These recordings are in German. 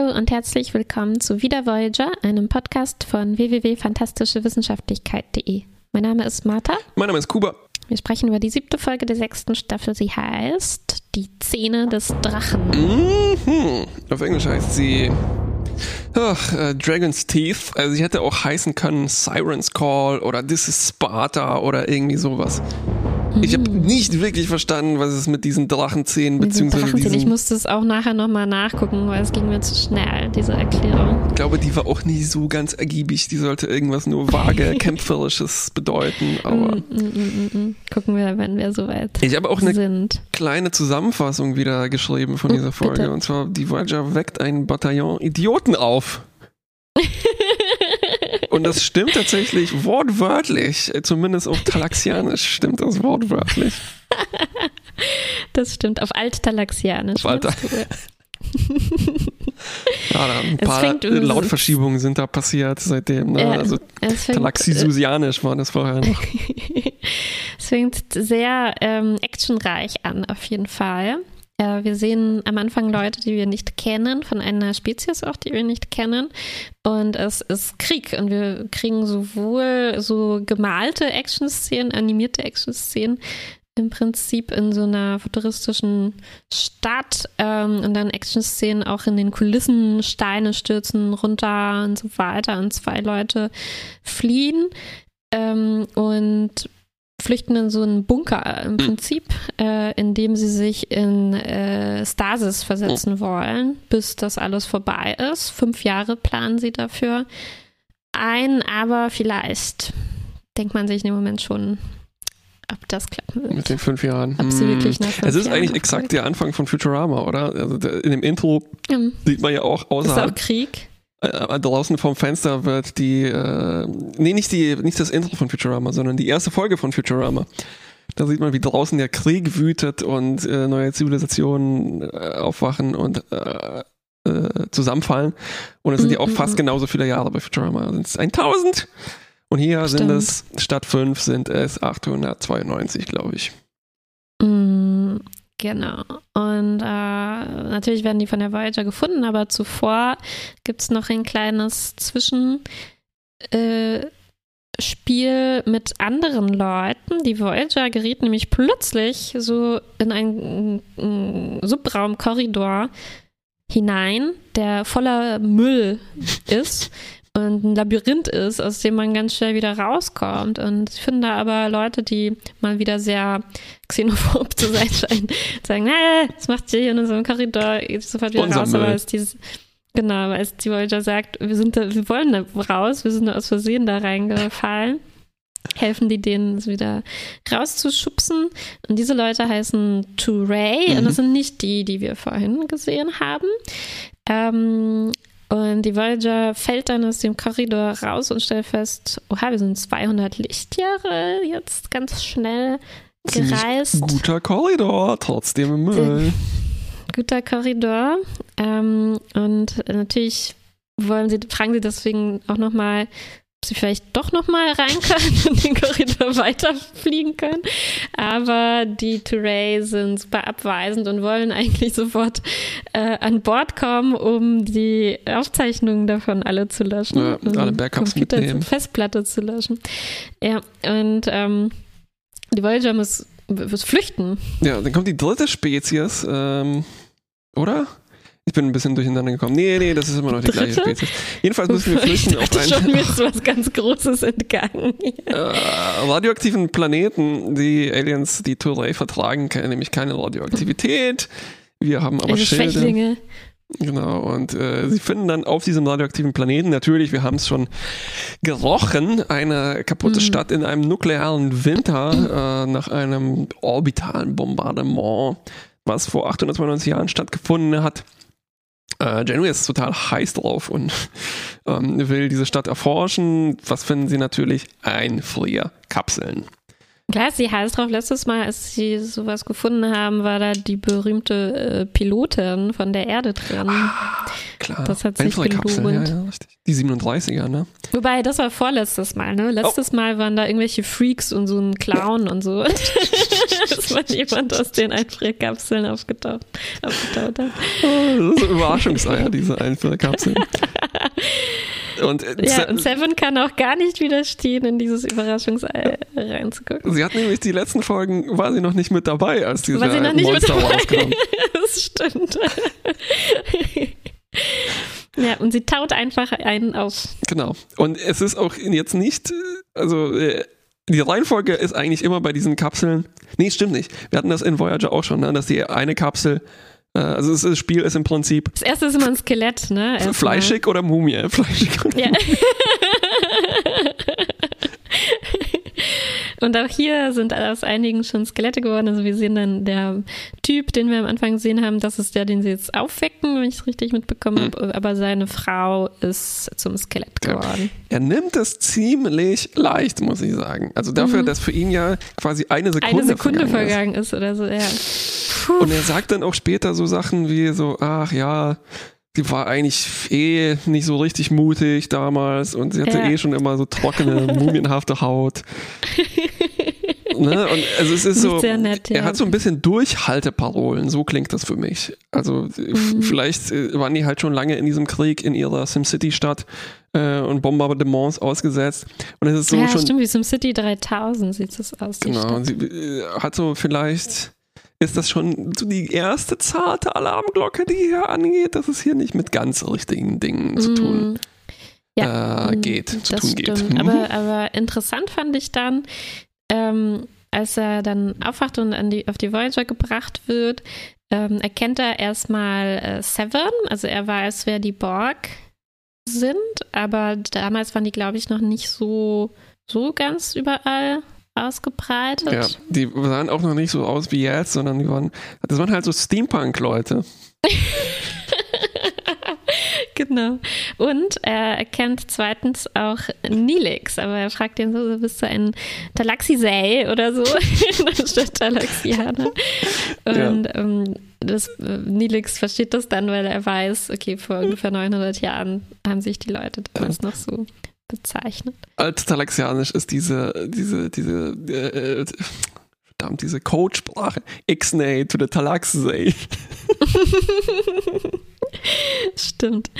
Hallo und herzlich willkommen zu Wieder Voyager, einem Podcast von www.fantastischewissenschaftlichkeit.de. Mein Name ist Martha. Mein Name ist Kuba. Wir sprechen über die siebte Folge der sechsten Staffel. Sie heißt Die Zähne des Drachen. Mhm. Auf Englisch heißt sie Ach, äh, Dragon's Teeth. Also sie hätte auch heißen können Siren's Call oder This is Sparta oder irgendwie sowas. Ich habe nicht wirklich verstanden, was es mit diesen Drachenzähnen beziehungsweise Drachenzähne. diesen, Ich musste es auch nachher nochmal nachgucken, weil es ging mir zu schnell, diese Erklärung. Ich glaube, die war auch nie so ganz ergiebig. Die sollte irgendwas nur vage, kämpferisches bedeuten. Aber Mm, mm, mm. Gucken wir, wenn wir soweit ich habe auch eine sind. kleine Zusammenfassung wieder geschrieben von dieser Folge. bitte. Und zwar, die Voyager weckt ein Bataillon Idioten auf. Und das stimmt tatsächlich wortwörtlich. Äh, Zumindest auf Talaxianisch stimmt das wortwörtlich. Das stimmt, auf Alttalaxianisch. Auf Alt-? Ja, da ein Es paar Lautverschiebungen sind da passiert seitdem. Ne? Ja, also fängt, Talaxisusianisch war das vorher noch. es fängt sehr ähm, actionreich an, auf jeden Fall. Äh, wir sehen am Anfang Leute, die wir nicht kennen, von einer Spezies auch, die wir nicht kennen. Und es ist Krieg. Und wir kriegen sowohl so gemalte Action-Szenen, animierte Action-Szenen, im Prinzip in so einer futuristischen Stadt ähm, und dann Action-Szenen auch in den Kulissen, Steine stürzen runter und so weiter und zwei Leute fliehen ähm, und flüchten in so einen Bunker im Prinzip, äh, in dem sie sich in äh, Stasis versetzen wollen, bis das alles vorbei ist. Fünf Jahre planen sie dafür ein, aber vielleicht denkt man sich in dem Moment schon, ob das klappen wird. Mit den fünf Jahren. Ob sie Hm. wirklich nach fünf Es ist Jahren eigentlich exakt der Anfang von Futurama, oder? Also in dem Intro Hm. sieht man ja auch Ist auch außerhalb, Krieg. Äh, draußen vom Fenster wird die, äh, nee, nicht die, nicht das Intro von Futurama, sondern die erste Folge von Futurama. Da sieht man, wie draußen der Krieg wütet und äh, neue Zivilisationen äh, aufwachen und äh, äh, zusammenfallen. Und es sind ja auch mm, fast mm. genauso viele Jahre bei Futurama. Sind es 1000? Und hier sind Stimmt. es, statt 5 sind es 892, glaube ich. Mm, Genau. Und äh, natürlich werden die von der Voyager gefunden, aber zuvor gibt es noch ein kleines Zwischenspiel äh, mit anderen Leuten. Die Voyager geriet nämlich plötzlich so in einen mm, Subraumkorridor hinein, der voller Müll ist und ein Labyrinth ist, aus dem man ganz schnell wieder rauskommt. Und ich finde da aber Leute, die mal wieder sehr xenophob zu sein scheinen, sagen, nee, was macht ihr hier in so einem Korridor? Geht sofort wieder Unser raus. Aber Müll. es dieses, genau, weil es die Voyager sagt, wir sind da, wir wollen da raus, wir sind da aus Versehen da reingefallen. Helfen die denen, es wieder rauszuschubsen. Und diese Leute heißen Touray und Mhm. das sind nicht die, die wir vorhin gesehen haben. Ähm, und die Voyager fällt dann aus dem Korridor raus und stellt fest, oha, wir sind 200 Lichtjahre jetzt ganz schnell gereist. Ziemlich guter Korridor, trotzdem im Müll. Guter Korridor. Ähm, und natürlich wollen sie, fragen sie deswegen auch nochmal, sie vielleicht doch nochmal rein können und den Korridor weiterfliegen können. Aber die Touray sind super abweisend und wollen eigentlich sofort äh, an Bord kommen, um die Aufzeichnungen davon alle zu löschen. Ja, um alle Backups Computer mitnehmen. Festplatte zu löschen. Ja, und ähm, die Voyager muss, muss flüchten. Ja, dann kommt die dritte Spezies, ähm, oder? Ich bin ein bisschen durcheinander gekommen. Nee, nee, das ist immer noch die gleiche Dritte? Spezies. Jedenfalls müssen wir flüchten auf dachte schon, einen mir ist was ganz Großes entgangen. äh, radioaktiven Planeten. Die Aliens, die Touray vertragen, nämlich keine Radioaktivität. Wir haben aber Also Schilde. Schwächlinge. Genau, und äh, sie finden dann auf diesem radioaktiven Planeten, natürlich, wir haben es schon gerochen, eine kaputte Mhm. Stadt in einem nuklearen Winter äh, nach einem orbitalen Bombardement, was vor 892 Jahren stattgefunden hat. Äh, Janeway ist total heiß drauf und ähm, will diese Stadt erforschen. Was finden sie natürlich? Einfrierkapseln. Klar ist sie heiß drauf. Letztes Mal, als sie sowas gefunden haben, war da die berühmte äh, Pilotin von der Erde drin. Klar. Das hat sich ja, gelohnt. ja, richtig. Die 37er, ne? Wobei, das war vorletztes Mal, ne? Letztes Mal waren da irgendwelche Freaks und so ein Clown und so. dass man jemand aus den Einfrierkapseln aufgetaucht, aufgetaucht hat. Oh, das ist Überraschungseier, diese Einfrierkapseln. Und, äh, ja, und Seven kann auch gar nicht widerstehen, in dieses Überraschungsei reinzugucken. Sie hat nämlich die letzten Folgen, war sie noch nicht mit dabei, als diese Monster rauskam. das stimmt. Ja, und sie taut einfach einen auf. Genau. Und es ist auch jetzt nicht, also äh, die Reihenfolge ist eigentlich immer bei diesen Kapseln. Nee, stimmt nicht. Wir hatten das in Voyager auch schon, ne, dass die eine Kapsel äh, also das Spiel ist im Prinzip. Das erste ist immer ein Skelett, ne? Erstmal. Fleischig oder Mumie? Fleischig oder ja. Mumie. Und auch hier sind aus einigen schon Skelette geworden. Also wir sehen dann der Typ, den wir am Anfang gesehen haben, das ist der, den sie jetzt aufwecken, wenn ich es richtig mitbekommen habe. Mhm. Aber seine Frau ist zum Skelett geworden. Ja. Er nimmt es ziemlich leicht, muss ich sagen. Also dafür, mhm. dass für ihn ja quasi eine Sekunde, eine Sekunde vergangen, vergangen ist. ist oder so, ja. Und er sagt dann auch später so Sachen wie so, ach ja, sie war eigentlich eh nicht so richtig mutig damals und sie hatte ja. eh schon immer so trockene, mumienhafte Haut. ne? Und also es ist so, nett, ja. er hat so ein bisschen Durchhalteparolen, so klingt das für mich. Also mhm. vielleicht äh, waren die halt schon lange in diesem Krieg in ihrer SimCity-Stadt äh, und Bombardements ausgesetzt. Und es ist so ja, schon. stimmt, wie SimCity 3000 sieht es aus. Genau, und sie äh, hat so vielleicht ist das schon so die erste zarte Alarmglocke, die hier angeht, dass es hier nicht mit ganz richtigen Dingen zu tun ja, äh, geht, zu tun stimmt. geht. Mhm. Aber, aber interessant fand ich dann, ähm, als er dann aufwacht und die, auf die Voyager gebracht wird, ähm, erkennt er erstmal äh, Seven, also er weiß, wer die Borg sind, aber damals waren die, glaube ich, noch nicht so, so ganz überall ausgebreitet. Ja, die sahen auch noch nicht so aus wie jetzt, sondern die waren, das waren halt so Steampunk-Leute. genau. Und er erkennt zweitens auch Nilix, aber er fragt ihn so, bist du ein Talaxisei oder so? Statt Talaxianer. Und ja. ähm, das, Nilix versteht das dann, weil er weiß, okay, vor ungefähr 900 Jahren haben sich die Leute damals noch so bezeichnet. Alttalaxianisch ist diese, diese, diese, äh, verdammt, diese Codesprache. Ixnay to the Talaxay. Stimmt.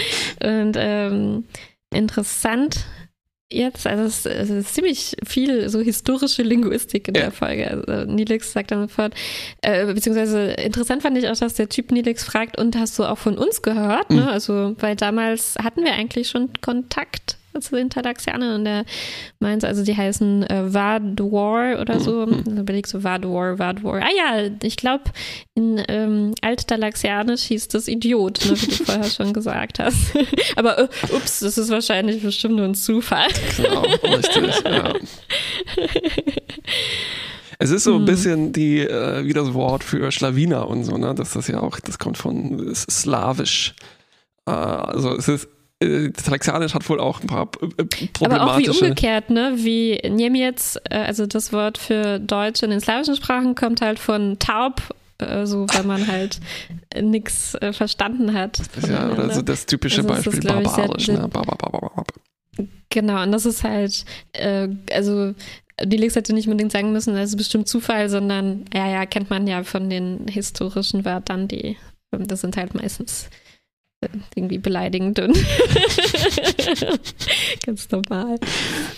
Und ähm, interessant jetzt, also es, es, ist ziemlich viel so historische Linguistik in ja. der Folge. Also Nilix sagt dann sofort, äh, beziehungsweise interessant fand ich auch, dass der Typ Nilix fragt, und hast du auch von uns gehört? Ne? Mhm. Ne? Also, weil damals hatten wir eigentlich schon Kontakt zu den Talaxianern und der meint, also die heißen äh, Vadwar oder so. Mhm. Dann überlegst du Vadwar, Vadwar. Ah ja, ich glaube, in ähm, Alttalaxianisch hieß das Idiot, ne, wie du vorher schon gesagt hast. Aber äh, ups, das ist wahrscheinlich bestimmt nur ein Zufall. Genau, richtig, ja. Es ist so ein mhm. bisschen die, äh, wie das Wort für Schlawiner und so, ne? Das ist ja auch, das kommt von Slawisch. Äh, also es ist äh, Talaxianisch hat wohl auch ein paar problematische... Äh, Aber auch wie umgekehrt, ne? Wie Niemiec, äh, also das Wort für Deutsch in den slawischen Sprachen kommt halt von taub so, weil man halt nichts äh, verstanden hat. Ja, oder so das typische also Beispiel das, barbarisch. Sehr, ne? Barbar, barbar, barbar. Genau, und das ist halt, äh, also die Lex hätte nicht unbedingt sagen müssen, das ist bestimmt Zufall, sondern ja, ja, kennt man ja von den historischen Wörtern, die, das sind halt meistens irgendwie beleidigend und ganz normal.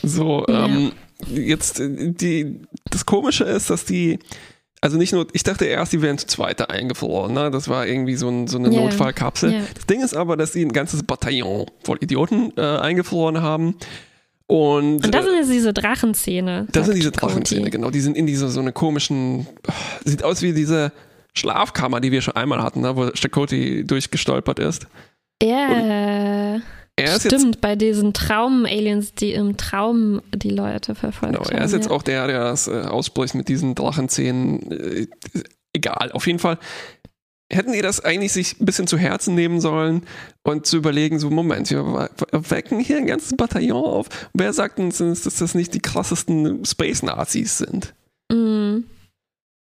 So, ja. ähm, jetzt die, das Komische ist, dass die, also nicht nur, ich dachte erst, die wären zu zweit eingefroren, ne? Das war irgendwie so, ein, so eine yeah. Notfallkapsel. Yeah. Das Ding ist aber, dass die ein ganzes Bataillon voll Idioten äh, eingefroren haben. Und, und das sind jetzt diese Drachenzähne. Das sind diese Drachenzähne, genau. Die sind in dieser so eine komischen, sieht aus wie diese Schlafkammer, die wir schon einmal hatten, ne, wo Stakoti durchgestolpert ist. Ja. Er ist Stimmt, jetzt, bei diesen Traum-Aliens, die im Traum die Leute verfolgen. Genau, er ist jetzt ja. auch der, der das äh, ausspricht mit diesen Drachenzähnen. Äh, egal, auf jeden Fall hätten die das eigentlich sich ein bisschen zu Herzen nehmen sollen und zu überlegen, so Moment, wir wecken hier ein ganzes Bataillon auf. Wer sagt uns, dass das nicht die krassesten Space-Nazis sind? Mhm.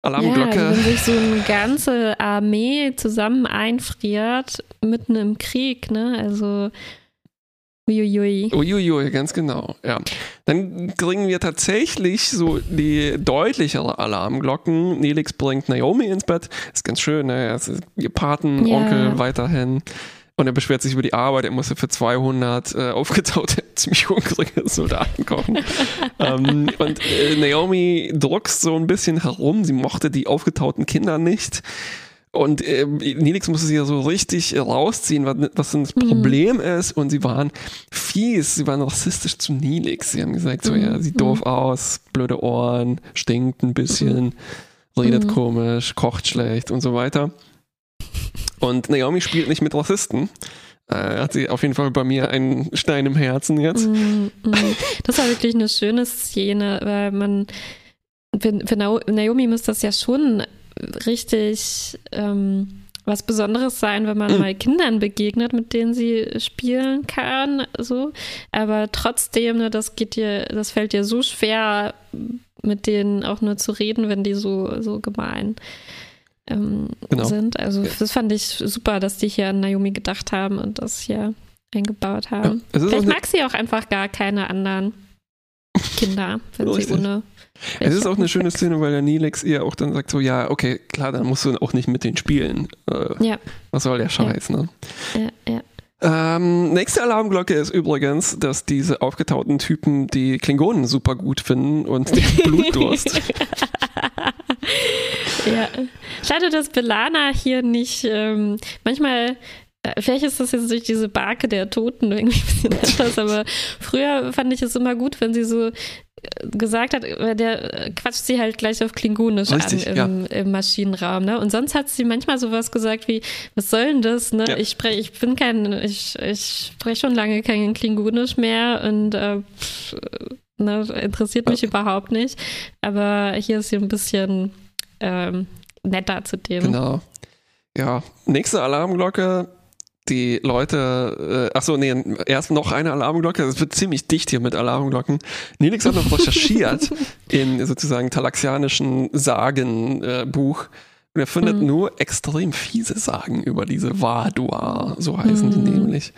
Alarmglocke. Ja, also wenn sich so eine ganze Armee zusammen einfriert, mitten im Krieg, ne? Also Uiuiui. Uiuiui, ganz genau, ja. Dann kriegen wir tatsächlich so die deutlichere Alarmglocken. Nelix bringt Naomi ins Bett. Ist ganz schön, ne? Ist ihr Patenonkel Ja. weiterhin. Und er beschwert sich über die Arbeit. Er musste für 200 äh, aufgetaute, ziemlich hungrige Soldaten kochen. ähm, und äh, Naomi druckst so ein bisschen herum. Sie mochte die aufgetauten Kinder nicht. Und äh, Nelix musste sie ja so richtig rausziehen, was, was denn das Problem ist. Und sie waren fies, sie waren rassistisch zu Nelix. Sie haben gesagt, so, ja, sieht doof aus, blöde Ohren, stinkt ein bisschen, redet komisch, kocht schlecht und so weiter. Und Naomi spielt nicht mit Rassisten. Äh, hat sie auf jeden Fall bei mir einen Stein im Herzen jetzt. Mm, mm. Das war wirklich eine schöne Szene, weil man, für, für Nao- Naomi muss das ja schon richtig ähm, was Besonderes sein, wenn man Mhm. mal Kindern begegnet, mit denen sie spielen kann, so. Aber trotzdem, ne, das geht dir, das fällt dir so schwer, mit denen auch nur zu reden, wenn die so, so gemein ähm, Genau. sind. Also das fand ich super, dass die hier an Naomi gedacht haben und das hier eingebaut haben. Ja, Vielleicht mag sie auch einfach gar keine anderen Kinder, wenn sie ohne. Es ist auch eine schöne Szene, weil der Nelix ihr auch dann sagt so, ja, okay, klar, dann musst du auch nicht mit denen spielen. Äh, Ja, Was soll der Scheiß, ne? ja, ja. Ähm, nächste Alarmglocke ist übrigens, dass diese aufgetauten Typen die Klingonen super gut finden und den Blutdurst. ja. Schade, dass Belana hier nicht ähm, manchmal. äh, Vielleicht ist das jetzt durch diese Barke der Toten irgendwie ein bisschen anders, aber früher fand ich es immer gut, wenn sie so äh, gesagt hat, weil der äh, quatscht sie halt gleich auf Klingonisch Richtig, an im, im Maschinenraum, ne? Und sonst hat sie manchmal sowas gesagt wie, was soll denn das, ne? Ja. Ich spreche, ich bin kein, ich, ich spreche schon lange kein Klingonisch mehr und äh, pff, ne, interessiert mich überhaupt nicht. Aber hier ist sie ein bisschen ähm, netter zu dem. genau. Ja, nächste Alarmglocke. Die Leute, äh, achso, nee, erst noch eine Alarmglocke. Es wird ziemlich dicht hier mit Alarmglocken. Nelix hat noch recherchiert in sozusagen talaxianischen Sagenbuch. Äh, und er findet Mhm. nur extrem fiese Sagen über diese Vadua, so heißen Mhm. die nämlich.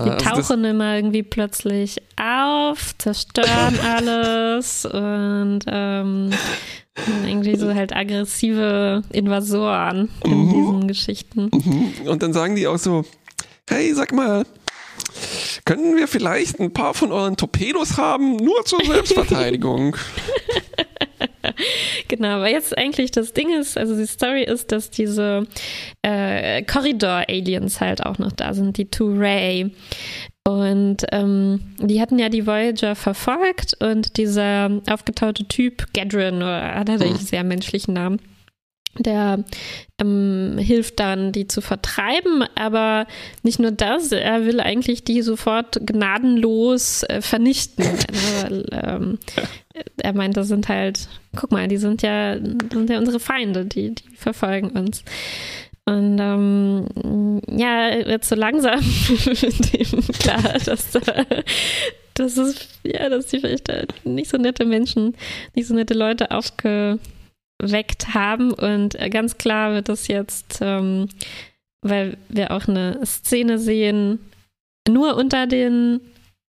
Äh, Die also tauchen immer irgendwie plötzlich auf, zerstören alles und ähm, irgendwie so halt aggressive Invasoren in Mhm. diesen Geschichten. Mhm. Und dann sagen die auch so, hey, sag mal, können wir vielleicht ein paar von euren Torpedos haben, nur zur Selbstverteidigung? Genau, aber jetzt eigentlich das Ding ist, also die Story ist, dass diese äh, Corridor-Aliens halt auch noch da sind, die Two-Ray. Und ähm, die hatten ja die Voyager verfolgt und dieser aufgetaute Typ, Gadrin, oder hat er einen Mhm. sehr menschlichen Namen, der ähm, hilft dann, die zu vertreiben, aber nicht nur das, er will eigentlich die sofort gnadenlos äh, vernichten. Weil, ähm, er meint, das sind halt, guck mal, die sind ja, sind ja unsere Feinde, die, die verfolgen uns. Und ähm, ja, jetzt so langsam wird ihm klar, dass da, das ist, ja, dass die vielleicht da nicht so nette Menschen, nicht so nette Leute aufgeweckt haben. Und äh, ganz klar wird das jetzt, ähm, weil wir auch eine Szene sehen, nur unter den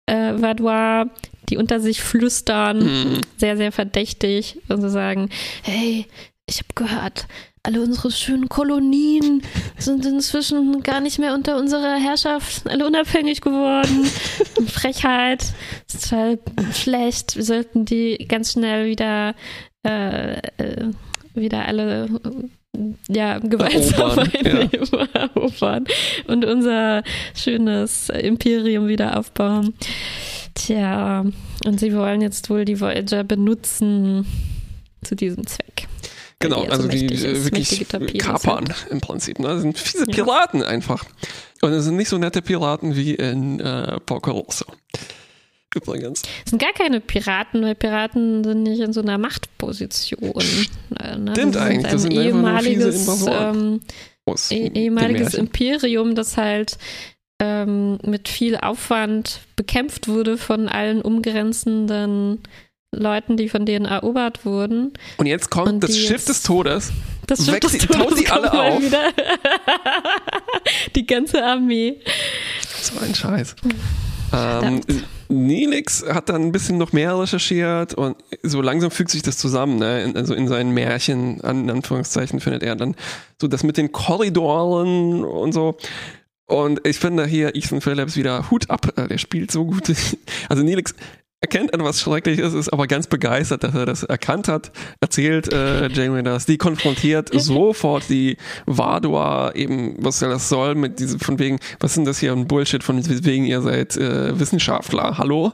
äh, Vadois, die unter sich flüstern, Mhm. sehr, sehr verdächtig und so sagen, hey, ich habe gehört, alle unsere schönen Kolonien sind inzwischen gar nicht mehr unter unserer Herrschaft, alle unabhängig geworden. Frechheit, ist total schlecht. Wir sollten die ganz schnell wieder, äh, äh, wieder alle ja, gewaltsam Erobern, einnehmen, erobern und unser schönes Imperium wieder aufbauen. Tja, und sie wollen jetzt wohl die Voyager benutzen zu diesem Zweck. Genau, ja also so die äh, ist, wirklich kapern im Prinzip. Ne? Das sind fiese Ja. Piraten einfach. Und es sind nicht so nette Piraten wie in äh, Porco Rosso. Übrigens. Es sind gar keine Piraten, weil Piraten sind nicht in so einer Machtposition. Äh, ne? Stimmt Das eigentlich, das ein sind ehemaliges, ähm, eh- dem ehemaliges. Imperium, das halt ähm, mit viel Aufwand bekämpft wurde von allen umgrenzenden Leuten, die von denen erobert wurden. Und jetzt kommt Und das Schiff des Todes. Das Schiff des taut Todes sie alle auf. Wieder. Die ganze Armee. So ein Scheiß. Ähm, Nelix hat dann ein bisschen noch mehr recherchiert und so langsam fügt sich das zusammen. Ne? Also in seinen Märchen, an Anführungszeichen, findet er dann so das mit den Korridoren und so. Und ich finde hier Ethan Phillips wieder Hut ab. Der spielt so gut. Also Nelix erkennt etwas Schreckliches, ist aber ganz begeistert, dass er das erkannt hat, erzählt äh, Janeway das, die konfrontiert sofort die Vadua eben, was das soll, mit diesem von wegen, was sind das hier ein Bullshit, von wegen ihr seid äh, Wissenschaftler, hallo?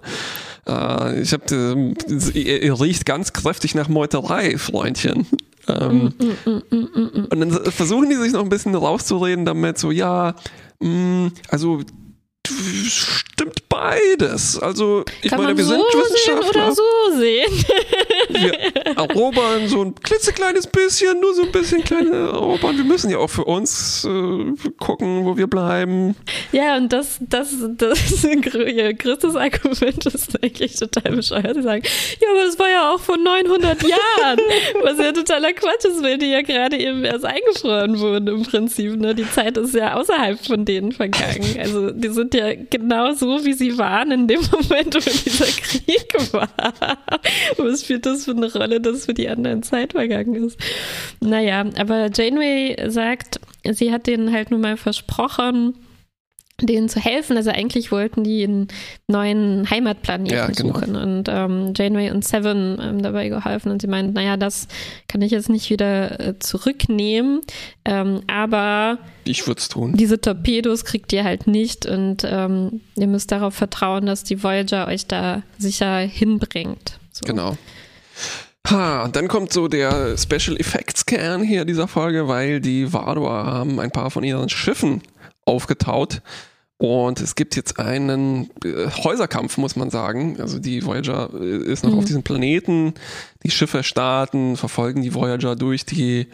Äh, ich hab, äh, ihr, ihr riecht ganz kräftig nach Meuterei, Freundchen. Ähm, mm, mm, mm, und dann versuchen die sich noch ein bisschen rauszureden damit, so, ja, mh, also stimmt beides. Also, ich Kann meine, wir so sind sehen Wissenschaftler. oder so sehen. Wir erobern so ein klitzekleines bisschen, nur so ein bisschen kleine erobern. Wir müssen ja auch für uns äh, gucken, wo wir bleiben. Ja, und das, das, das größtes Argument ist eigentlich total bescheuert. Sie sagen, ja, aber das war ja auch vor 900 Jahren, was ja totaler Quatsch ist, weil die ja gerade eben erst eingefroren wurden im Prinzip. Ne? Die Zeit ist ja außerhalb von denen vergangen. Also die sind ja genau so, wie sie waren in dem Moment, wo dieser Krieg war. Was spielt das für eine Rolle, dass für die anderen Zeit vergangen ist? Naja, aber Janeway sagt, sie hat denen halt nur mal versprochen, denen zu helfen. Also eigentlich wollten die einen neuen Heimatplaneten Ja, genau. suchen und ähm, Janeway und Seven haben dabei geholfen und sie meinten, naja, das kann ich jetzt nicht wieder äh, zurücknehmen, ähm, aber Ich würde es tun. diese Torpedos kriegt ihr halt nicht und ähm, ihr müsst darauf vertrauen, dass die Voyager euch da sicher hinbringt. So. Genau. Ha, und dann kommt so der Special Effects Kern hier dieser Folge, weil die Vadua haben ein paar von ihren Schiffen aufgetaut. Und es gibt jetzt einen äh, Häuserkampf, muss man sagen. Also die Voyager äh, ist noch Mhm. auf diesem Planeten. Die Schiffe starten, verfolgen die Voyager durch die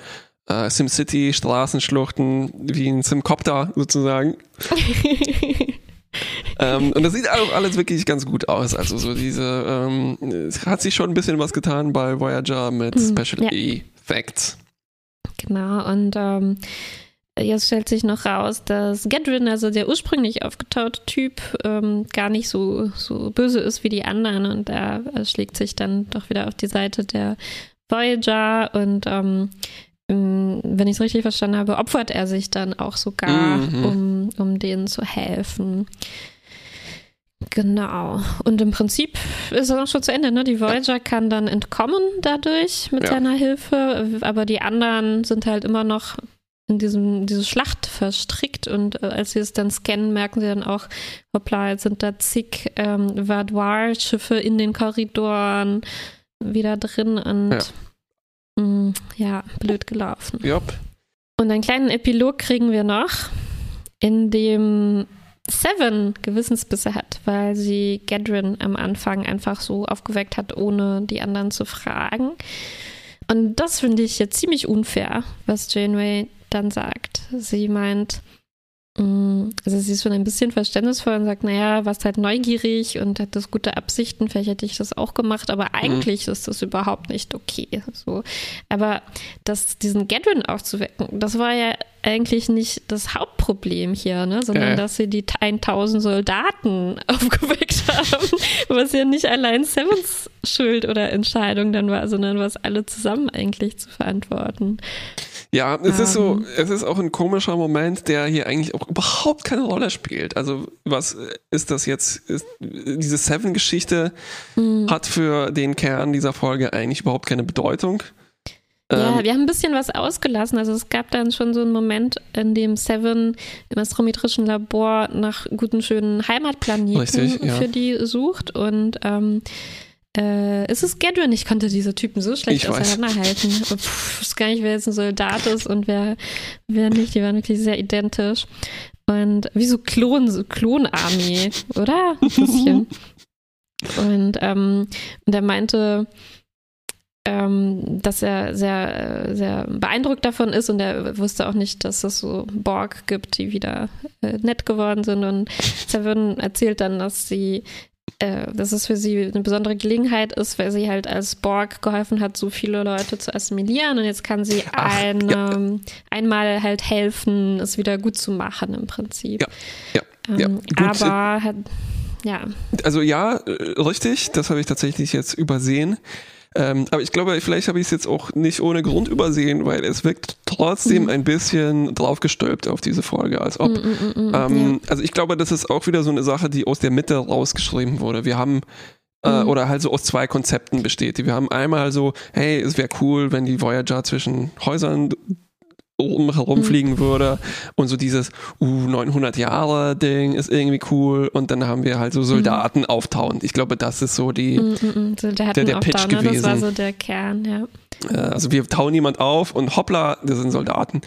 äh, SimCity Straßenschluchten wie ein Simcopter sozusagen. ähm, und das sieht auch alles wirklich ganz gut aus. Also so diese, ähm, es hat sich schon ein bisschen was getan bei Voyager mit Mhm, Special ja. Effects. Genau, und ähm, jetzt stellt sich noch raus, dass Gedrin, also der ursprünglich aufgetaute Typ, ähm, gar nicht so, so böse ist wie die anderen und er schlägt sich dann doch wieder auf die Seite der Voyager und ähm, wenn ich es richtig verstanden habe, opfert er sich dann auch sogar, Mhm. um, um denen zu helfen. Genau. Und im Prinzip ist es auch schon zu Ende. Ne? Die Voyager kann dann entkommen dadurch mit Ja. seiner Hilfe, aber die anderen sind halt immer noch in diesem, diese Schlacht verstrickt und äh, als sie es dann scannen, merken sie dann auch, hoppla, jetzt sind da zig ähm, Vadoir-Schiffe in den Korridoren wieder drin und Ja. mh, ja, blöd gelaufen. Jupp. Und einen kleinen Epilog kriegen wir noch, in dem Seven Gewissensbisse hat, weil sie Gedrin am Anfang einfach so aufgeweckt hat, ohne die anderen zu fragen. Und das finde ich jetzt ziemlich unfair, was Janeway dann sagt. Sie meint, mh, also sie ist schon ein bisschen verständnisvoll und sagt, naja, warst halt neugierig und hattest gute Absichten, vielleicht hätte ich das auch gemacht, aber eigentlich ist das überhaupt nicht okay. So. Aber das, diesen Gedrin aufzuwecken, das war ja eigentlich nicht das Hauptproblem hier, ne? sondern Ja. dass sie die 1000 Soldaten aufgeweckt haben, was ja nicht allein Sevens Schuld oder Entscheidung dann war, sondern was alle zusammen eigentlich zu verantworten. Ja, es ist so, Ähm. es ist auch ein komischer Moment, der hier eigentlich auch überhaupt keine Rolle spielt. Also, was ist das jetzt? Ist, diese Seven-Geschichte Hm. hat für den Kern dieser Folge eigentlich überhaupt keine Bedeutung. Ja, Ähm, wir haben ein bisschen was ausgelassen. Also es gab dann schon so einen Moment, in dem Seven im astrometrischen Labor nach guten, schönen Heimatplaneten Richtig, ja. für die sucht. Und ähm, äh, es ist Gedrin. Ich konnte diese Typen so schlecht Ich weiß. auseinanderhalten. Pff, ich weiß gar nicht, wer jetzt ein Soldat ist und wer, wer nicht. Die waren wirklich sehr identisch. Und wie so Klon, Klonarmee, oder? Ein bisschen. Und, ähm, und er meinte, ähm, dass er sehr, äh, sehr beeindruckt davon ist und er wusste auch nicht, dass es so Borg gibt, die wieder äh, nett geworden sind. Und Seven erzählt dann, dass sie äh, dass es für sie eine besondere Gelegenheit ist, weil sie halt als Borg geholfen hat, so viele Leute zu assimilieren und jetzt kann sie Ach, ein, ja. ähm, einmal halt helfen, es wieder gut zu machen im Prinzip. Ja, ja, ja, Ähm, gut, aber hat, ja. Also ja, äh, richtig, das habe ich tatsächlich jetzt übersehen. Ähm, aber ich glaube, vielleicht habe ich es jetzt auch nicht ohne Grund übersehen, weil es wirkt trotzdem mhm. ein bisschen draufgestülpt auf diese Folge, als ob. Mm, ähm, ja. Also ich glaube, das ist auch wieder so eine Sache, die aus der Mitte rausgeschrieben wurde. Wir haben äh, mhm. oder halt so aus zwei Konzepten besteht. Wir haben einmal so, hey, es wäre cool, wenn die Voyager zwischen Häusern herumfliegen mhm. würde und so dieses uh, 900 Jahre Ding ist irgendwie cool und dann haben wir halt so Soldaten mhm. auftauend. Ich glaube, das ist so die. Soldaten der, der Pitch ne? gewesen. Das war so der Kern, ja. Also wir tauen jemand auf und hoppla, das sind Soldaten.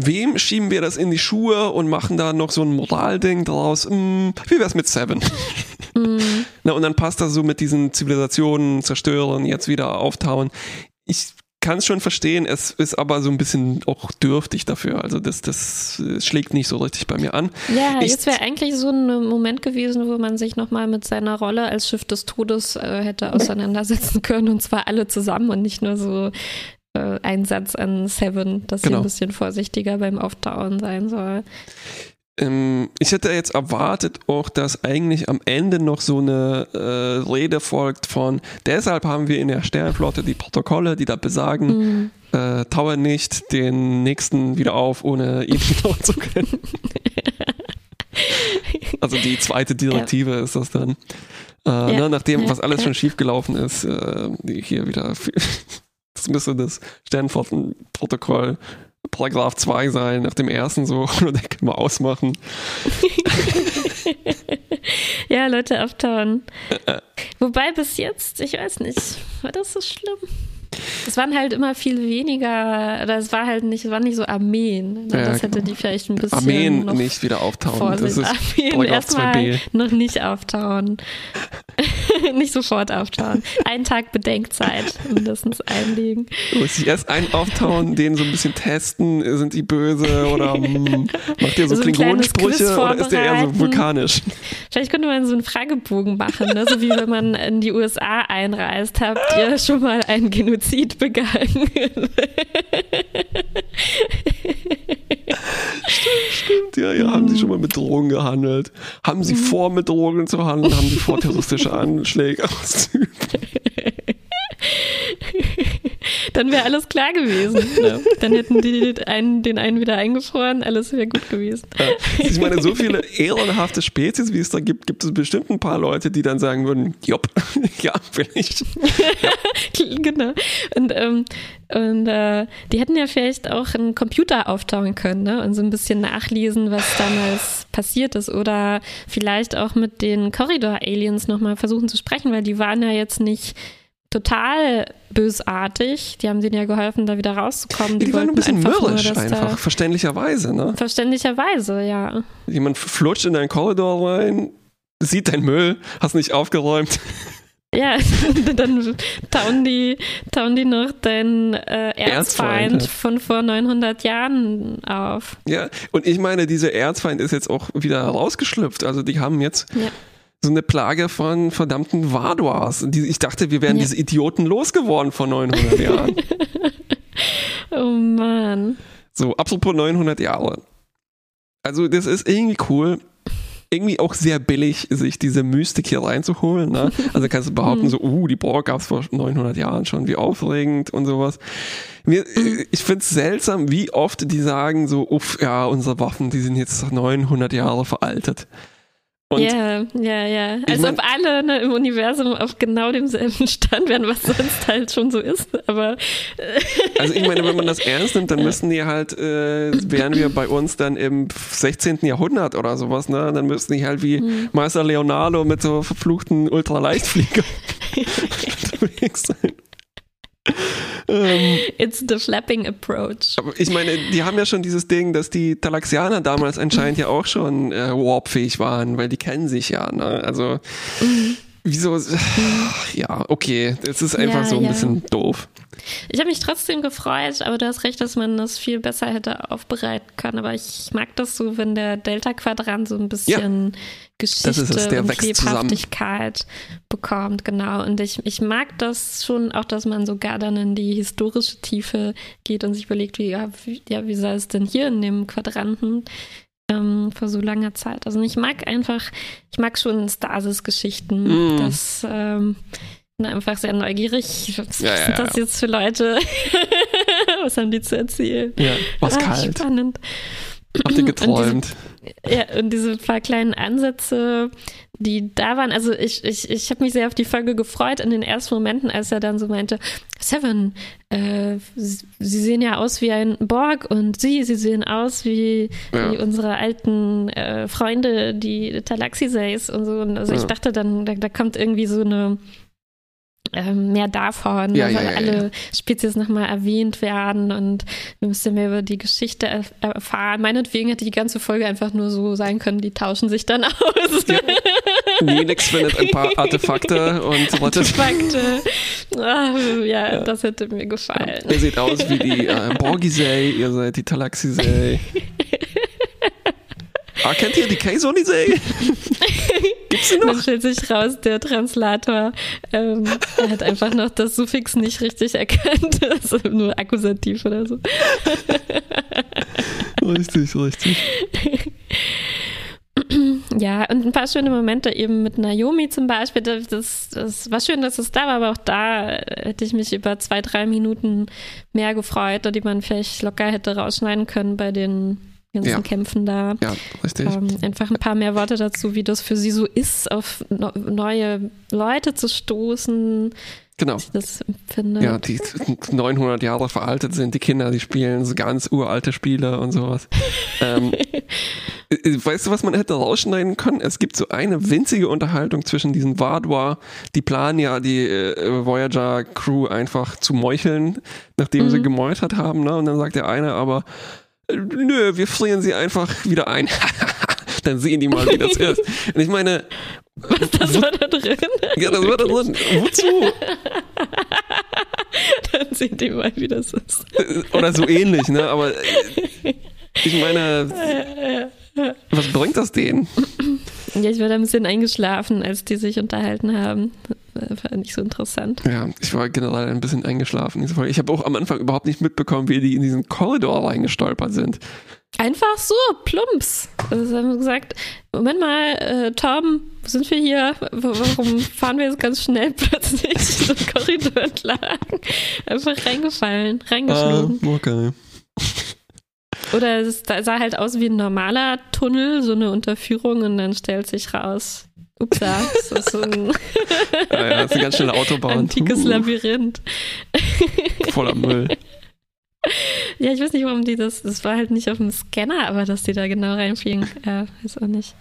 Wem schieben wir das in die Schuhe und machen da noch so ein Moralding draus? Hm, wie wär's mit Seven? Mhm. Na, und dann passt das so mit diesen Zivilisationen zerstören, jetzt wieder auftauen. Ich kann es schon verstehen, es ist aber so ein bisschen auch dürftig dafür. Also das, das schlägt nicht so richtig bei mir an. Ja, ich, jetzt wäre eigentlich so ein Moment gewesen, wo man sich nochmal mit seiner Rolle als Schiff des Todes äh, hätte auseinandersetzen können und zwar alle zusammen und nicht nur so äh, ein Satz an Seven, dass genau. sie ein bisschen vorsichtiger beim Auftauen sein soll ähm, ich hätte jetzt erwartet auch, dass eigentlich am Ende noch so eine äh, Rede folgt von, deshalb haben wir in der Sternflotte die Protokolle, die da besagen, mhm. äh, taue nicht den nächsten wieder auf, ohne ihn wieder zu können. also die zweite Direktive ja. ist das dann. Äh, ja. ne, nachdem, ja. was alles schon schiefgelaufen ist, äh, hier wieder, das müsste das Sternflottenprotokoll Paragraph 2 sein, nach dem ersten so Holodeck mal ausmachen. ja, Leute abtauen. Wobei bis jetzt, ich weiß nicht, war das so schlimm? Es waren halt immer viel weniger, oder es war halt nicht, es waren nicht so Armeen. Ne? Das hätte die vielleicht ein bisschen. Armeen nicht wieder auftauchen. Vorsicht. Das ist Armeen erstmal noch nicht auftauen. nicht sofort auftauen. Einen Tag Bedenkzeit mindestens einlegen. Du musst dich erst einen auftauen, den so ein bisschen testen, sind die böse oder hm, macht ihr so, so Klingonensprüche oder ist der eher so vulkanisch? Vielleicht könnte man so einen Fragebogen machen, ne? so wie wenn man in die USA einreist. Habt ihr schon mal einen Genozid begangen? stimmt, ja, ja. Haben Sie schon mal mit Drogen gehandelt? Haben Sie mhm. vor, mit Drogen zu handeln? Haben Sie vor, terroristische Anschläge auszuüben? Dann wäre alles klar gewesen. Ne? Dann hätten die einen, den einen wieder eingefroren, alles wäre gut gewesen. Ja. Ich meine, so viele ehrenhafte Spezies, wie es da gibt, gibt es bestimmt ein paar Leute, die dann sagen würden, jopp, ja, vielleicht. Ja. genau. Und, ähm, und äh, die hätten ja vielleicht auch einen Computer auftauchen können ne? und so ein bisschen nachlesen, was damals passiert ist. Oder vielleicht auch mit den Corridor-Aliens nochmal versuchen zu sprechen, weil die waren ja jetzt nicht total bösartig. Die haben denen ja geholfen, da wieder rauszukommen. Die, die waren ein bisschen einfach mürrisch, nur, einfach, verständlicherweise, ne? Verständlicherweise, ja. Jemand flutscht in deinen Korridor rein, sieht deinen Müll, hast nicht aufgeräumt. Ja, dann tauen die, tauen die noch deinen äh, Erzfeind, Erzfeind von vor 900 Jahren auf. Ja, und ich meine, dieser Erzfeind ist jetzt auch wieder rausgeschlüpft. Also die haben jetzt ja so eine Plage von verdammten Vaduas. Ich dachte, wir wären ja. diese Idioten losgeworden vor 900 Jahren. oh Mann. So, apropos 900 Jahre. Also, das ist irgendwie cool. Irgendwie auch sehr billig, sich diese Mystik hier reinzuholen. Ne? Also kannst du behaupten, hm. so, uh, die Borg gab es vor 900 Jahren schon, wie aufregend und sowas. Mir, hm. ich finde es seltsam, wie oft die sagen so, uff, ja, unsere Waffen, die sind jetzt 900 Jahre veraltet. Ja, ja, ja. Als ob alle ne, im Universum auf genau demselben Stand wären, was sonst halt schon so ist. Aber also ich meine, wenn man das ernst nimmt, dann müssen die halt, äh, wären wir bei uns dann im 16. Jahrhundert oder sowas, ne? Dann müssten die halt wie hm. Meister Leonardo mit so verfluchten Ultraleichtflieger unterwegs sein. Ähm, It's the flapping approach. Aber ich meine, die haben ja schon dieses Ding, dass die Talaxianer damals anscheinend ja auch schon äh, warpfähig waren, weil die kennen sich ja. Ne? Also mhm. Wieso? Ja, okay, es ist einfach ja, so ein ja. bisschen doof. Ich habe mich trotzdem gefreut, aber du hast recht, dass man das viel besser hätte aufbereiten können. Aber ich mag das so, wenn der Delta-Quadrant so ein bisschen ja, Geschichte es, und Lebhaftigkeit zusammen. bekommt. Genau. Und ich, ich mag das schon auch, dass man sogar dann in die historische Tiefe geht und sich überlegt, wie, ja, wie, ja, wie soll es denn hier in dem Quadranten ähm, vor so langer Zeit. Also ich mag einfach, ich mag schon Stasis-Geschichten. Mm. Das ähm, bin einfach sehr neugierig. Was Ja, ja, sind das ja. jetzt für Leute? was haben die zu erzählen? Ja, was Ah, kalt. Spannend. Habt ihr geträumt? Ja, und diese paar kleinen Ansätze, die da waren, also ich, ich, ich habe mich sehr auf die Folge gefreut in den ersten Momenten, als er dann so meinte, Seven, äh, sie sehen ja aus wie ein Borg und sie, sie sehen aus wie, Ja. wie unsere alten äh, Freunde, die Talaxisays und so. Und also ich Ja. dachte dann, da, da kommt irgendwie so eine ähm, mehr davon, Ja, da ja, ja, alle. Spezies nochmal erwähnt werden und wir müssen mehr über die Geschichte erf erfahren. Meinetwegen hätte die ganze Folge einfach nur so sein können, die tauschen sich dann aus. Ja. Neelix findet ein paar Artefakte und rettet. Artefakte. Ah, ja, das hätte mir gefallen. Ihr seht aus wie die äh, Borgisei, ihr seid die Talaxisei. ah, kennt ihr die Kaisonisei? Gibt's die Dann noch? stellt sich raus, der Translator ähm, er hat einfach noch das Suffix nicht richtig erkannt. Also nur Akkusativ oder so. Richtig, richtig. Ja, und ein paar schöne Momente eben mit Naomi zum Beispiel. Das, das war schön, dass es da war, aber auch da hätte ich mich über zwei, drei Minuten mehr gefreut, die man vielleicht locker hätte rausschneiden können bei den ganzen Ja. Kämpfen da. Ja, richtig. Ähm, einfach ein paar mehr Worte dazu, wie das für sie so ist, auf no neue Leute zu stoßen. Genau. Ich das empfinde. Ja, die 900 Jahre veraltet sind, die Kinder, die spielen so ganz uralte Spiele und sowas. ähm, äh, weißt du, was man hätte rausschneiden können? Es gibt so eine winzige Unterhaltung zwischen diesen Vadois, die planen ja die äh, Voyager-Crew einfach zu meucheln, nachdem sie Mhm. gemeutert haben, ne? Und dann sagt der eine aber, nö, wir frieren sie einfach wieder ein. dann sehen die mal, wie das ist. Und ich meine, Das war da drin. ja, das war da drin. Wozu? Dann sehen die mal, wie das ist. Oder so ähnlich, ne? Aber ich meine, was bringt das denen? Ja, ich war da ein bisschen eingeschlafen, als die sich unterhalten haben. War nicht so interessant. Ja, ich war generell ein bisschen eingeschlafen. Ich habe auch am Anfang überhaupt nicht mitbekommen, wie die in diesen Korridor reingestolpert sind. Einfach so, plumps. Also sie haben gesagt, Moment mal, äh, Tom, wo sind wir hier? Warum fahren wir jetzt ganz schnell plötzlich so einen Korridor entlang? Einfach reingefallen, reingeschlagen. okay. Oder es sah halt aus wie ein normaler Tunnel, so eine Unterführung und dann stellt sich raus, ups, das ist so ein Ja, ja, das ist eine ganz schnelle Autobahn. antikes Uh, Labyrinth. Voller Müll. Ja, ich weiß nicht, warum die das, das war halt nicht auf dem Scanner, aber dass die da genau reinfliegen, ja, weiß auch nicht.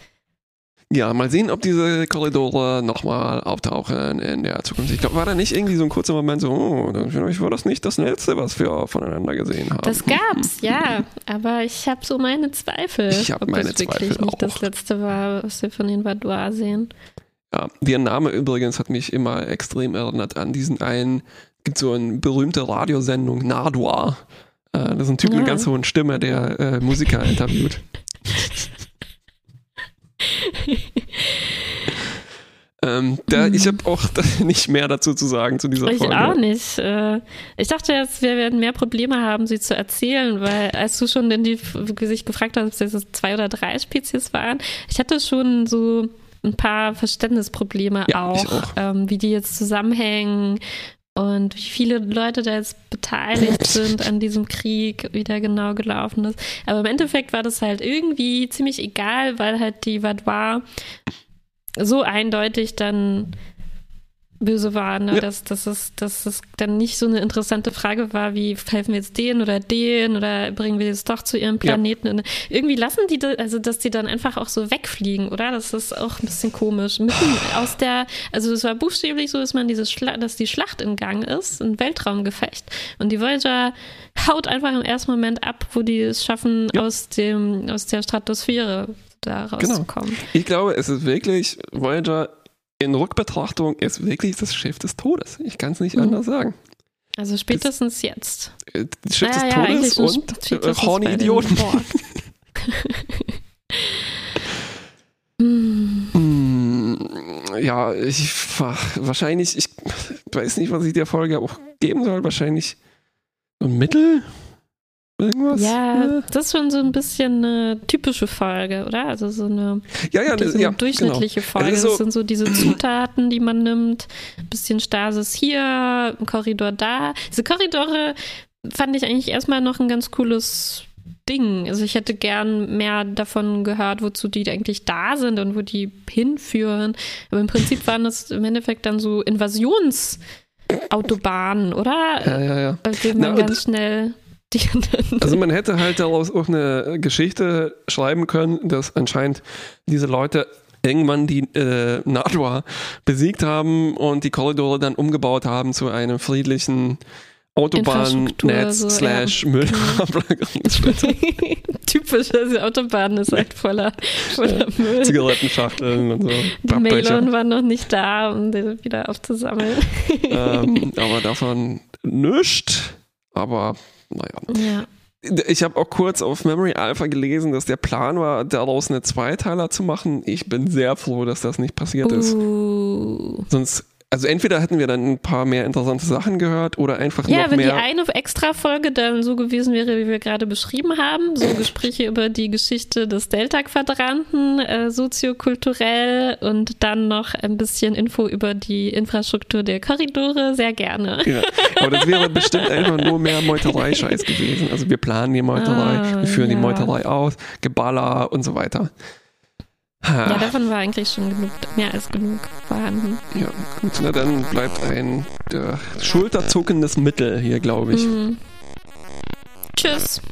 Ja, mal sehen, ob diese Korridore nochmal auftauchen in der Zukunft. Ich glaube, war da nicht irgendwie so ein kurzer Moment so, oh, vielleicht war das nicht das Letzte, was wir voneinander gesehen haben. Das gab's, ja, aber ich habe so meine Zweifel, Ich ob meine das wirklich Zweifel nicht das letzte war, was wir von den Vadois sehen. Ja, der Name übrigens hat mich immer extrem erinnert an diesen einen, gibt so eine berühmte Radiosendung, Nardwar. Äh, das ist ein Typ mit Ja. ganz hohen Stimme, der äh, Musiker interviewt. ähm, da, ich habe auch nicht mehr dazu zu sagen zu dieser Ich Folge. auch nicht. Äh, Ich dachte jetzt, wir werden mehr Probleme haben, sie zu erzählen, weil als du schon in die, sich gefragt hast, ob es jetzt zwei oder drei Spezies waren, ich hatte schon so ein paar Verständnisprobleme Ja, ich auch, auch. Ähm, wie die jetzt zusammenhängen und wie viele Leute da jetzt beteiligt sind an diesem Krieg, wie der genau gelaufen ist. Aber im Endeffekt war das halt irgendwie ziemlich egal, weil halt die Vadois so eindeutig dann böse waren, ne? Ja. dass, dass, es, dass es dann nicht so eine interessante Frage war, wie helfen wir jetzt den oder den oder bringen wir jetzt doch zu ihrem Planeten. Und Irgendwie lassen die, also dass die dann einfach auch so wegfliegen, oder? Das ist auch ein bisschen komisch. Mitten aus der, also es war buchstäblich so, dass man diese Schla dass die Schlacht in Gang ist, ein Weltraumgefecht. Und die Voyager haut einfach im ersten Moment ab, wo die es schaffen, Ja. aus dem, aus der Stratosphäre da Genau. rauszukommen. Ich glaube, es ist wirklich, Voyager in Rückbetrachtung ist wirklich das Schiff des Todes. Ich kann es nicht Mhm. anders sagen. Also spätestens jetzt. Äh, Das Schiff Ja, des ja, Todes so und äh, horny Idioten. Hm, ja, ich wahrscheinlich, ich weiß nicht, was ich der Folge auch geben soll. Wahrscheinlich so ein Mittel. Irgendwas? Ja, das ist schon so ein bisschen eine typische Folge, oder? Also so eine, ja, ja, so eine ja, durchschnittliche genau. Folge. Ist das so- sind so diese Zutaten, die man nimmt. Ein bisschen Stasis hier, ein Korridor da. Diese Korridore fand ich eigentlich erstmal noch ein ganz cooles Ding. Also ich hätte gern mehr davon gehört, wozu die eigentlich da sind und wo die hinführen. Aber im Prinzip waren das im Endeffekt dann so Invasionsautobahnen, oder? Ja, ja, ja. Bei denen Na, man und- ganz schnell Also man hätte halt daraus auch eine Geschichte schreiben können, dass anscheinend diese Leute irgendwann die äh, Nadwa besiegt haben und die Korridore dann umgebaut haben zu einem friedlichen Autobahnnetz so, slash ja. Müllablagerungsstätte. Typisch, also die Autobahn ist halt voller, voller Müll. Zigarettenschachteln und so. Die. Melon waren noch nicht da, um die wieder aufzusammeln. ähm, aber davon nichts. Aber naja. Ja. Ich habe auch kurz auf Memory Alpha gelesen, dass der Plan war, daraus eine Zweiteiler zu machen. Ich bin sehr froh, dass das nicht passiert ist. Uh. Sonst, also entweder hätten wir dann ein paar mehr interessante Sachen gehört oder einfach Ja, noch wenn die mehr. eine Extra-Folge dann so gewesen wäre, wie wir gerade beschrieben haben, so Gespräche über die Geschichte des Delta-Quadranten, äh, soziokulturell und dann noch ein bisschen Info über die Infrastruktur der Korridore, sehr gerne. Ja, aber das wäre bestimmt einfach nur mehr Meuterei-Scheiß gewesen. Also wir planen die Meuterei, Ah, wir führen die ja. Meuterei aus, Geballer und so weiter. Ja, davon war eigentlich schon genug, mehr als genug vorhanden. Ja, gut, na dann bleibt ein äh, schulterzuckendes Mittel hier, glaube ich. Mhm. Tschüss.